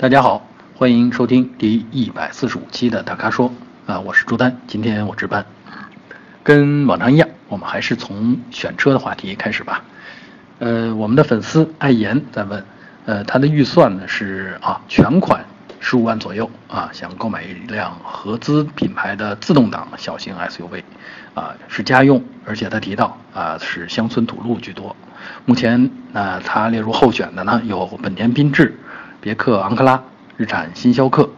大家好，欢迎收听第一百四十五期的大咖说啊，我是朱丹，今天我值班。跟往常一样，我们还是从选车的话题开始吧。呃，我们的粉丝爱言在问，呃，他的预算呢是啊全款十五万左右啊，想购买一辆合资品牌的自动挡小型 SUV，啊是家用，而且他提到啊是乡村土路居多。目前啊他列入候选的呢有本田缤智。别克昂克拉、日产新逍客，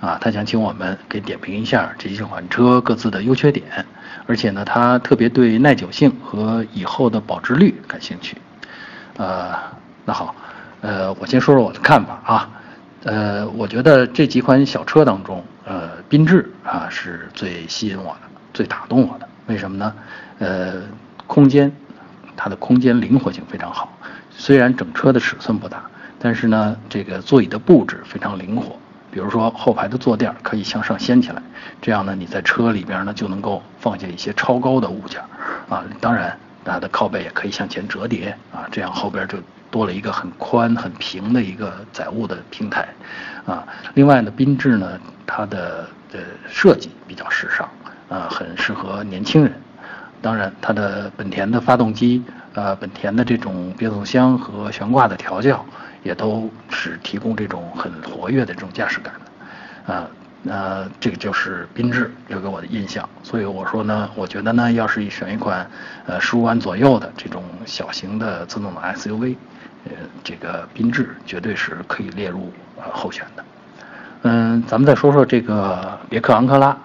啊，他想请我们给点评一下这几款车各自的优缺点，而且呢，他特别对耐久性和以后的保值率感兴趣。呃，那好，呃，我先说说我的看法啊，呃，我觉得这几款小车当中，呃，缤智啊是最吸引我的、最打动我的。为什么呢？呃，空间，它的空间灵活性非常好，虽然整车的尺寸不大。但是呢，这个座椅的布置非常灵活，比如说后排的坐垫可以向上掀起来，这样呢，你在车里边呢就能够放下一些超高的物件啊。当然，它的靠背也可以向前折叠啊，这样后边就多了一个很宽很平的一个载物的平台啊。另外呢，缤智呢，它的呃设计比较时尚啊，很适合年轻人。当然，它的本田的发动机，呃，本田的这种变速箱和悬挂的调教。也都是提供这种很活跃的这种驾驶感的，啊，那这个就是缤智留给我的印象。所以我说呢，我觉得呢，要是选一款呃十五万左右的这种小型的自动挡 SUV，呃，这个缤智绝对是可以列入呃候选的。嗯，咱们再说说这个别克昂克拉。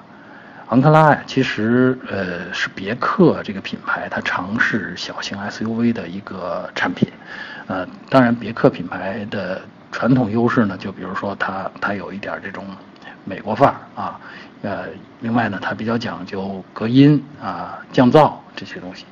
昂克拉呀，其实呃是别克这个品牌它尝试小型 SUV 的一个产品。呃，当然，别克品牌的传统优势呢，就比如说它它有一点这种美国范儿啊，呃，另外呢，它比较讲究隔音啊、降噪这些东西。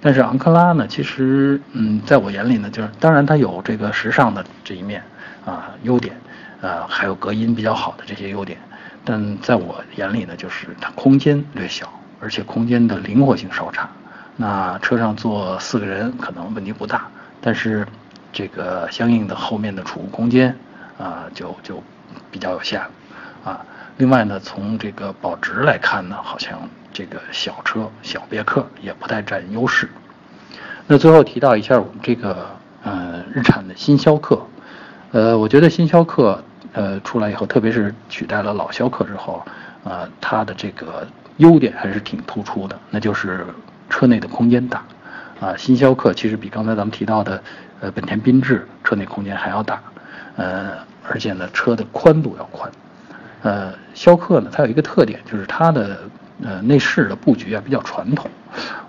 但是昂克拉呢，其实嗯，在我眼里呢，就是当然它有这个时尚的这一面啊优点，呃，还有隔音比较好的这些优点，但在我眼里呢，就是它空间略小，而且空间的灵活性稍差。那车上坐四个人可能问题不大。但是，这个相应的后面的储物空间啊，就就比较有限啊。另外呢，从这个保值来看呢，好像这个小车小别克也不太占优势。那最后提到一下我们这个呃日产的新逍客，呃，我觉得新逍客呃出来以后，特别是取代了老逍客之后，啊，它的这个优点还是挺突出的，那就是车内的空间大。啊，新逍客其实比刚才咱们提到的，呃，本田缤智车内空间还要大，呃，而且呢，车的宽度要宽。呃，逍客呢，它有一个特点，就是它的呃内饰的布局啊比较传统，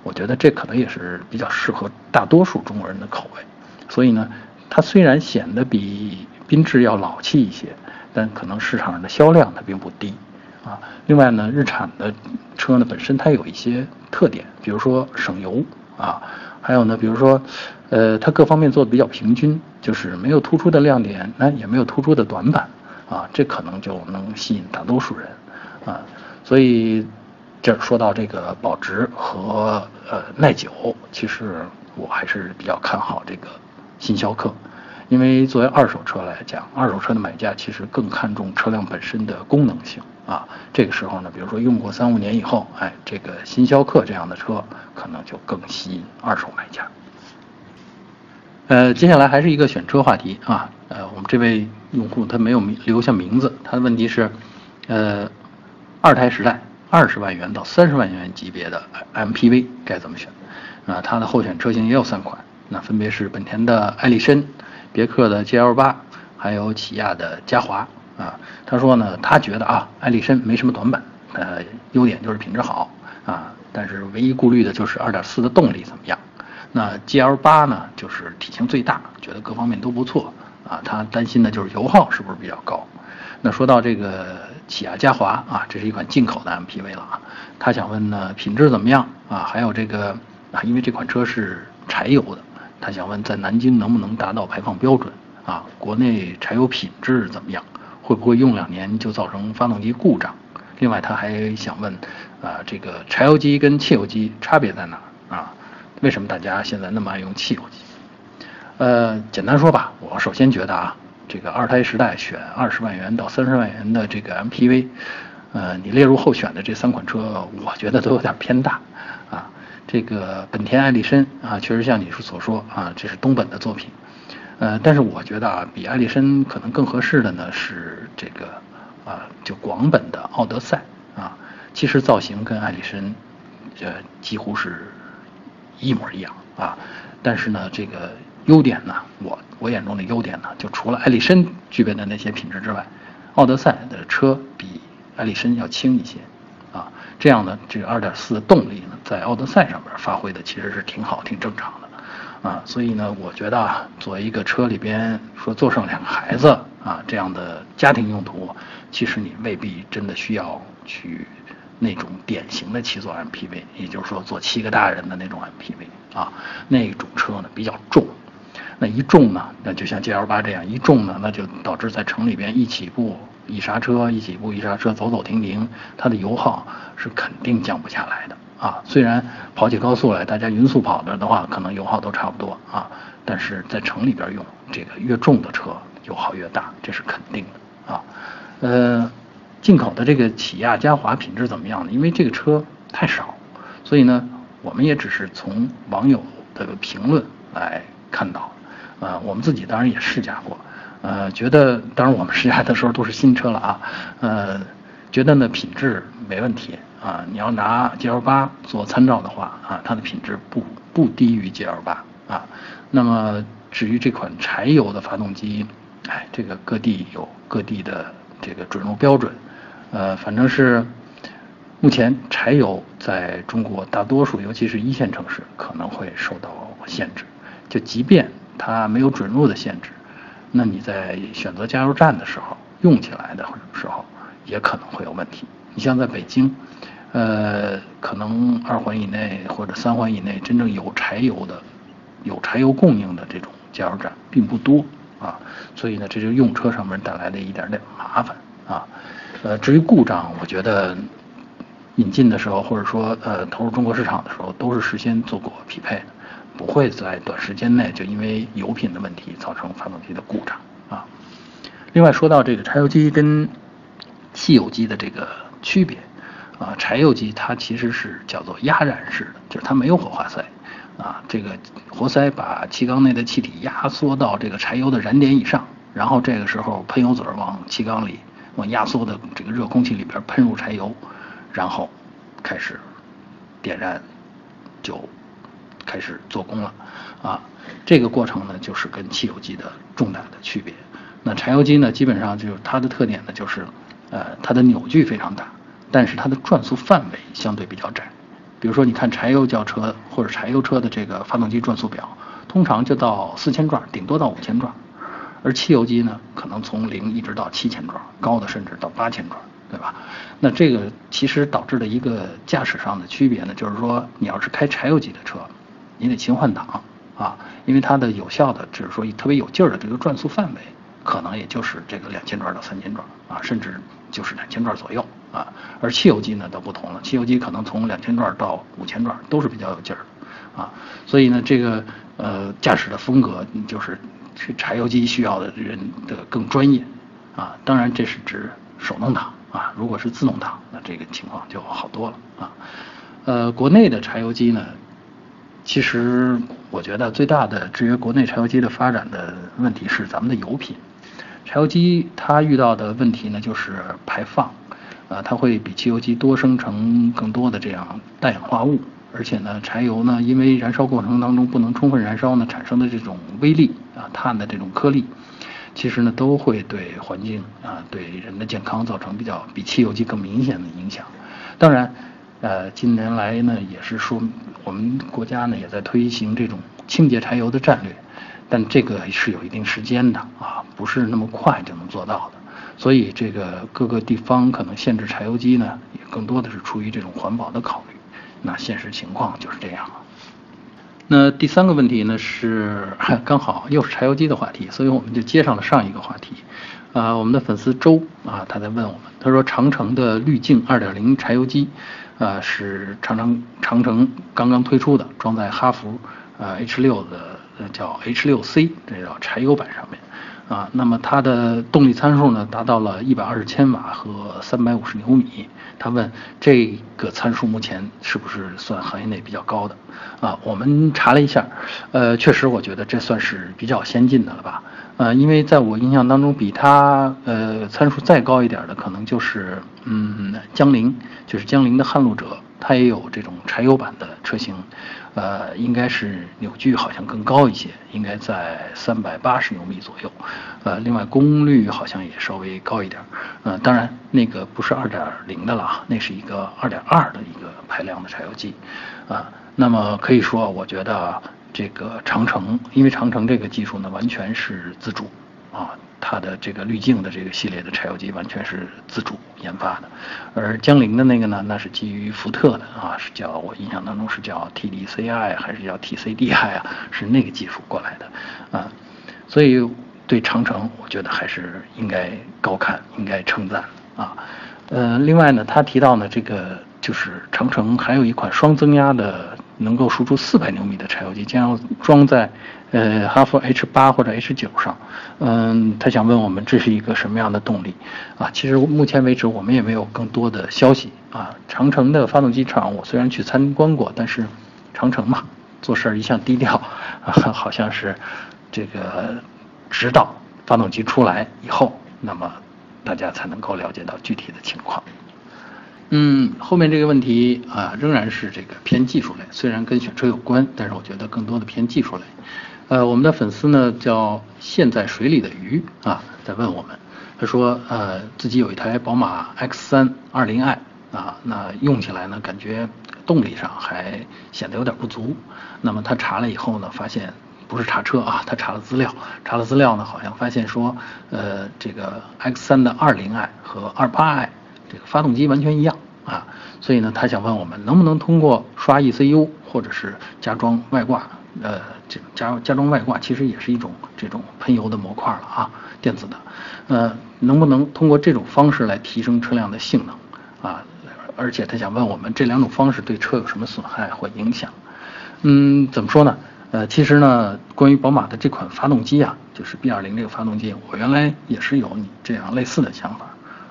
我觉得这可能也是比较适合大多数中国人的口味。所以呢，它虽然显得比缤智要老气一些，但可能市场上的销量它并不低。啊，另外呢，日产的车呢本身它有一些特点，比如说省油。啊，还有呢，比如说，呃，它各方面做的比较平均，就是没有突出的亮点，那也没有突出的短板，啊，这可能就能吸引大多数人，啊，所以这说到这个保值和呃耐久，其实我还是比较看好这个新逍客。因为作为二手车来讲，二手车的买家其实更看重车辆本身的功能性啊。这个时候呢，比如说用过三五年以后，哎，这个新逍客这样的车可能就更吸引二手买家。呃，接下来还是一个选车话题啊。呃，我们这位用户他没有留下名字，他的问题是，呃，二胎时代二十万元到三十万元级别的 MPV 该怎么选？啊，他的候选车型也有三款，那分别是本田的艾力绅。别克的 GL 八，还有起亚的嘉华啊，他说呢，他觉得啊，艾力绅没什么短板，呃，优点就是品质好啊，但是唯一顾虑的就是2.4的动力怎么样。那 GL 八呢，就是体型最大，觉得各方面都不错啊，他担心的就是油耗是不是比较高。那说到这个起亚嘉华啊，这是一款进口的 MPV 了啊，他想问呢，品质怎么样啊？还有这个啊，因为这款车是柴油的。他想问，在南京能不能达到排放标准啊？国内柴油品质怎么样？会不会用两年就造成发动机故障？另外，他还想问，啊，这个柴油机跟汽油机差别在哪啊？为什么大家现在那么爱用汽油机？呃，简单说吧，我首先觉得啊，这个二胎时代选二十万元到三十万元的这个 MPV，呃，你列入候选的这三款车，我觉得都有点偏大啊。这个本田艾力绅啊，确实像你所说啊，这是东本的作品，呃，但是我觉得啊，比艾力绅可能更合适的呢是这个啊，就广本的奥德赛啊，其实造型跟艾力绅呃几乎是一模一样啊，但是呢，这个优点呢，我我眼中的优点呢，就除了艾力绅具备的那些品质之外，奥德赛的车比艾力绅要轻一些。啊，这样呢，这个2.4的动力呢，在奥德赛上面发挥的其实是挺好、挺正常的，啊，所以呢，我觉得啊，作为一个车里边说坐上两个孩子啊这样的家庭用途，其实你未必真的需要去那种典型的七座 MPV，也就是说坐七个大人的那种 MPV 啊，那种车呢比较重，那一重呢，那就像 GL8 这样一重呢，那就导致在城里边一起步。一刹车，一起步，一刹车，走走停停，它的油耗是肯定降不下来的啊。虽然跑起高速来，大家匀速跑着的话，可能油耗都差不多啊，但是在城里边用，这个越重的车油耗越大，这是肯定的啊。呃，进口的这个起亚嘉华品质怎么样呢？因为这个车太少，所以呢，我们也只是从网友的评论来看到，啊，我们自己当然也试驾过。呃，觉得当然我们试驾的时候都是新车了啊，呃，觉得呢品质没问题啊。你要拿 GL8 做参照的话啊，它的品质不不低于 GL8 啊。那么至于这款柴油的发动机，哎，这个各地有各地的这个准入标准，呃，反正是目前柴油在中国大多数，尤其是一线城市可能会受到限制。就即便它没有准入的限制。那你在选择加油站的时候，用起来的时候也可能会有问题。你像在北京，呃，可能二环以内或者三环以内真正有柴油的、有柴油供应的这种加油站并不多啊，所以呢，这就用车上面带来的一点点麻烦啊。呃，至于故障，我觉得引进的时候或者说呃投入中国市场的时候，都是事先做过匹配的。不会在短时间内就因为油品的问题造成发动机的故障啊。另外说到这个柴油机跟汽油机的这个区别啊，柴油机它其实是叫做压燃式的，就是它没有火花塞啊，这个活塞把气缸内的气体压缩到这个柴油的燃点以上，然后这个时候喷油嘴往气缸里往压缩的这个热空气里边喷入柴油，然后开始点燃就。开始做工了，啊，这个过程呢，就是跟汽油机的重大的区别。那柴油机呢，基本上就是它的特点呢，就是，呃，它的扭矩非常大，但是它的转速范围相对比较窄。比如说，你看柴油轿车或者柴油车的这个发动机转速表，通常就到四千转，顶多到五千转，而汽油机呢，可能从零一直到七千转，高的甚至到八千转。对吧？那这个其实导致的一个驾驶上的区别呢，就是说，你要是开柴油机的车。你得勤换挡啊，因为它的有效的，就是说特别有劲儿的这个转速范围，可能也就是这个两千转到三千转啊，甚至就是两千转左右啊。而汽油机呢，都不同了，汽油机可能从两千转到五千转都是比较有劲儿的啊。所以呢，这个呃驾驶的风格就是去柴油机需要的人的更专业啊。当然这是指手动挡啊，如果是自动挡，那这个情况就好多了啊。呃，国内的柴油机呢？其实我觉得最大的制约国内柴油机的发展的问题是咱们的油品。柴油机它遇到的问题呢，就是排放，啊，它会比汽油机多生成更多的这样氮氧化物，而且呢，柴油呢，因为燃烧过程当中不能充分燃烧呢，产生的这种微粒啊，碳的这种颗粒，其实呢，都会对环境啊，对人的健康造成比较比汽油机更明显的影响。当然。呃，近年来呢，也是说我们国家呢也在推行这种清洁柴油的战略，但这个是有一定时间的啊，不是那么快就能做到的。所以这个各个地方可能限制柴油机呢，也更多的是出于这种环保的考虑。那现实情况就是这样了。那第三个问题呢是 刚好又是柴油机的话题，所以我们就接上了上一个话题。啊，我们的粉丝周啊，他在问我们，他说长城的滤镜2.0柴油机。呃，是长城长城刚刚推出的，装在哈弗呃 H 六的叫 H 六 C 这叫柴油版上面，啊，那么它的动力参数呢达到了一百二十千瓦和三百五十牛米。他问这个参数目前是不是算行业内比较高的？啊，我们查了一下，呃，确实我觉得这算是比较先进的了吧？呃，因为在我印象当中，比它呃参数再高一点的，可能就是嗯江铃，就是江铃的撼路者，它也有这种柴油版的车型。呃，应该是扭矩好像更高一些，应该在三百八十牛米左右。呃，另外功率好像也稍微高一点。呃，当然那个不是二点零的了，那是一个二点二的一个排量的柴油机。啊，那么可以说，我觉得这个长城，因为长城这个技术呢，完全是自主。啊，它的这个滤镜的这个系列的柴油机完全是自主研发的，而江铃的那个呢，那是基于福特的啊，是叫我印象当中是叫 TDCI 还是叫 TCDI 啊，是那个技术过来的啊，所以对长城我觉得还是应该高看，应该称赞啊。呃，另外呢，他提到呢，这个就是长城还有一款双增压的。能够输出四百牛米的柴油机将要装在呃哈弗 H 八或者 H 九上，嗯，他想问我们这是一个什么样的动力啊？其实目前为止我们也没有更多的消息啊。长城的发动机厂我虽然去参观过，但是长城嘛，做事儿一向低调啊，好像是这个直到发动机出来以后，那么大家才能够了解到具体的情况。嗯，后面这个问题啊，仍然是这个偏技术类，虽然跟选车有关，但是我觉得更多的偏技术类。呃，我们的粉丝呢叫陷在水里的鱼啊，在问我们，他说呃自己有一台宝马 X3 20i 啊，那用起来呢感觉动力上还显得有点不足。那么他查了以后呢，发现不是查车啊，他查了资料，查了资料呢，好像发现说呃这个 X3 的 20i 和 28i。这个发动机完全一样啊，所以呢，他想问我们能不能通过刷 ECU 或者是加装外挂，呃，这加加装外挂其实也是一种这种喷油的模块了啊，电子的，呃，能不能通过这种方式来提升车辆的性能啊？而且他想问我们这两种方式对车有什么损害或影响？嗯，怎么说呢？呃，其实呢，关于宝马的这款发动机啊，就是 B20 这个发动机，我原来也是有你这样类似的想法。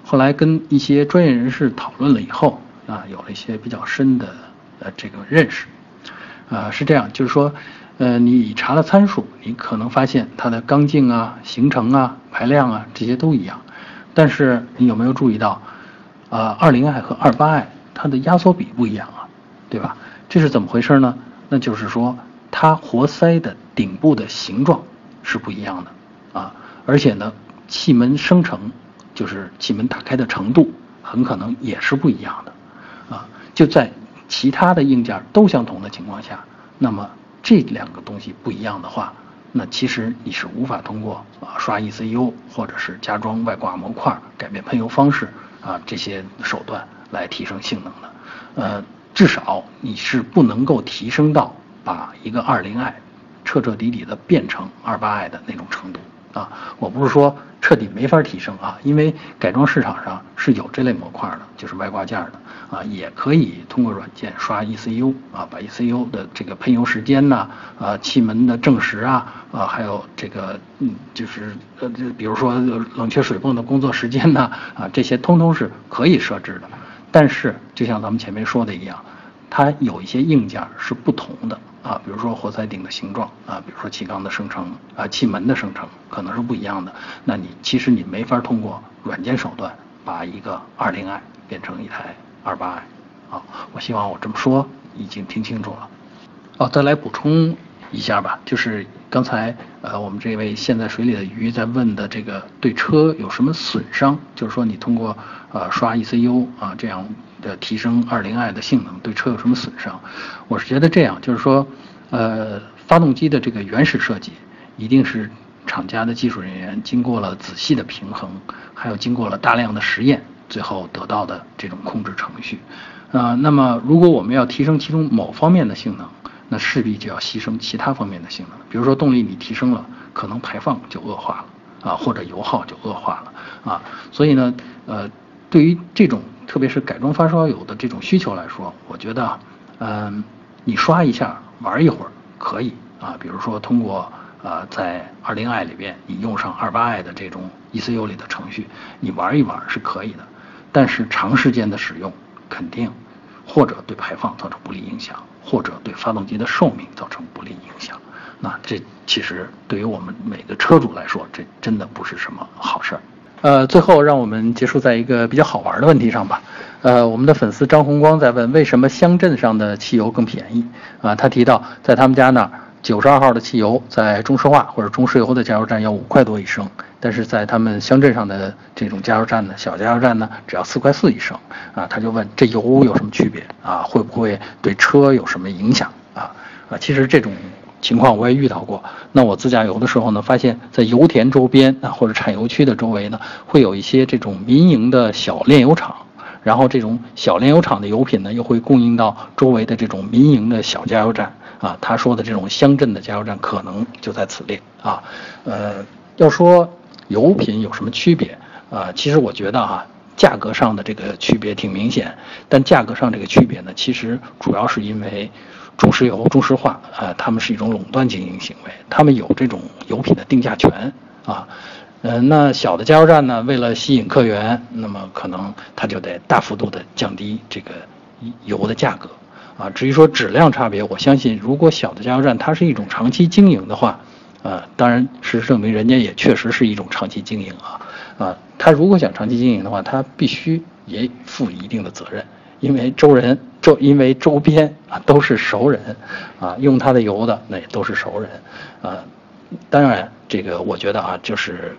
后来跟一些专业人士讨论了以后，啊，有了一些比较深的呃这个认识，啊是这样，就是说，呃你查了参数，你可能发现它的缸径啊、行程啊、排量啊这些都一样，但是你有没有注意到，啊二零 i 和二八 i 它的压缩比不一样啊，对吧？这是怎么回事呢？那就是说它活塞的顶部的形状是不一样的啊，而且呢气门生成。就是气门打开的程度很可能也是不一样的，啊，就在其他的硬件都相同的情况下，那么这两个东西不一样的话，那其实你是无法通过啊刷 ECU 或者是加装外挂模块、改变喷油方式啊这些手段来提升性能的，呃，至少你是不能够提升到把一个 20i 彻彻底底的变成 28i 的那种程度。啊，我不是说彻底没法提升啊，因为改装市场上是有这类模块的，就是外挂件的啊，也可以通过软件刷 ECU 啊，把 ECU 的这个喷油时间呐，啊，气门的正时啊，啊，还有这个嗯，就是呃，就比如说冷却水泵的工作时间呐，啊，这些通通是可以设置的。但是就像咱们前面说的一样，它有一些硬件是不同的。啊，比如说活塞顶的形状啊，比如说气缸的生成啊，气门的生成可能是不一样的。那你其实你没法通过软件手段把一个二零 i 变成一台二八 i。啊，我希望我这么说已经听清楚了。哦，再来补充一下吧，就是刚才呃我们这位陷在水里的鱼在问的这个对车有什么损伤？就是说你通过呃刷 ECU 啊这样。的提升二零 i 的性能对车有什么损伤？我是觉得这样，就是说，呃，发动机的这个原始设计一定是厂家的技术人员经过了仔细的平衡，还有经过了大量的实验，最后得到的这种控制程序。啊，那么如果我们要提升其中某方面的性能，那势必就要牺牲其他方面的性能。比如说动力你提升了，可能排放就恶化了啊，或者油耗就恶化了啊。所以呢，呃，对于这种。特别是改装发烧友的这种需求来说，我觉得，嗯，你刷一下玩一会儿可以啊，比如说通过呃，在二零 i 里边你用上二八 i 的这种 ECU 里的程序，你玩一玩是可以的，但是长时间的使用肯定或者对排放造成不利影响，或者对发动机的寿命造成不利影响。那这其实对于我们每个车主来说，这真的不是什么好事儿。呃，最后让我们结束在一个比较好玩的问题上吧。呃，我们的粉丝张红光在问，为什么乡镇上的汽油更便宜？啊，他提到在他们家那儿，九十二号的汽油在中石化或者中石油的加油站要五块多一升，但是在他们乡镇上的这种加油站呢，小加油站呢，只要四块四一升。啊，他就问这油有什么区别？啊，会不会对车有什么影响？啊啊，其实这种。情况我也遇到过。那我自驾游的时候呢，发现，在油田周边啊，或者产油区的周围呢，会有一些这种民营的小炼油厂。然后这种小炼油厂的油品呢，又会供应到周围的这种民营的小加油站啊。他说的这种乡镇的加油站，可能就在此列啊。呃，要说油品有什么区别啊？其实我觉得哈，价格上的这个区别挺明显。但价格上这个区别呢，其实主要是因为。中石油、中石化，呃，他们是一种垄断经营行为，他们有这种油品的定价权啊，呃，那小的加油站呢，为了吸引客源，那么可能它就得大幅度的降低这个油的价格啊。至于说质量差别，我相信如果小的加油站它是一种长期经营的话，呃，当然事实证明人家也确实是一种长期经营啊，啊，他如果想长期经营的话，他必须也负一定的责任。因为周人周，因为周边啊都是熟人，啊用他的油的那也都是熟人，啊，当然这个我觉得啊就是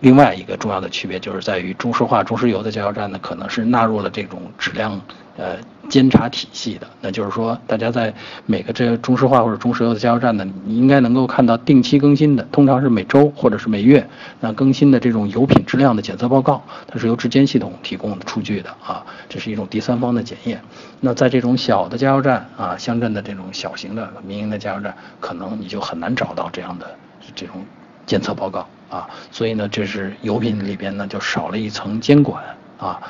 另外一个重要的区别就是在于中石化、中石油的加油站呢可能是纳入了这种质量。呃，监察体系的，那就是说，大家在每个这中石化或者中石油的加油站呢，你应该能够看到定期更新的，通常是每周或者是每月，那更新的这种油品质量的检测报告，它是由质监系统提供的数据的啊，这是一种第三方的检验。那在这种小的加油站啊，乡镇的这种小型的民营的加油站，可能你就很难找到这样的这种检测报告啊，所以呢，这是油品里边呢就少了一层监管啊。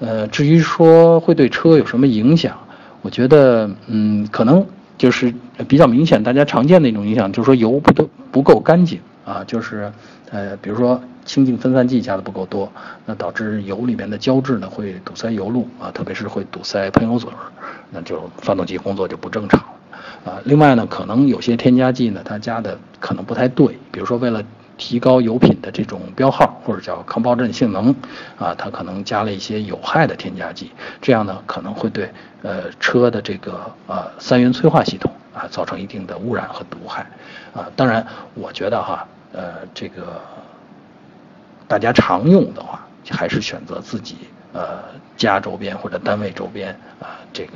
呃，至于说会对车有什么影响，我觉得，嗯，可能就是比较明显，大家常见的一种影响，就是说油不都不够干净啊，就是，呃，比如说清净分散剂加的不够多，那导致油里面的胶质呢会堵塞油路啊，特别是会堵塞喷油嘴，那就发动机工作就不正常啊。另外呢，可能有些添加剂呢，它加的可能不太对，比如说为了。提高油品的这种标号或者叫抗爆震性能，啊，它可能加了一些有害的添加剂，这样呢可能会对呃车的这个呃三元催化系统啊造成一定的污染和毒害，啊，当然我觉得哈，呃这个大家常用的话，还是选择自己呃家周边或者单位周边啊这个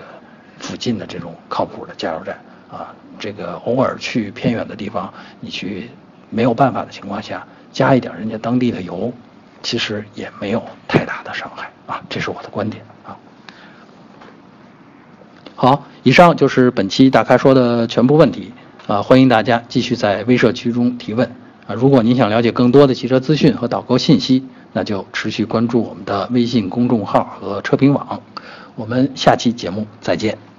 附近的这种靠谱的加油站啊，这个偶尔去偏远的地方，你去。没有办法的情况下，加一点人家当地的油，其实也没有太大的伤害啊，这是我的观点啊。好，以上就是本期大咖说的全部问题啊，欢迎大家继续在微社区中提问啊。如果您想了解更多的汽车资讯和导购信息，那就持续关注我们的微信公众号和车评网。我们下期节目再见。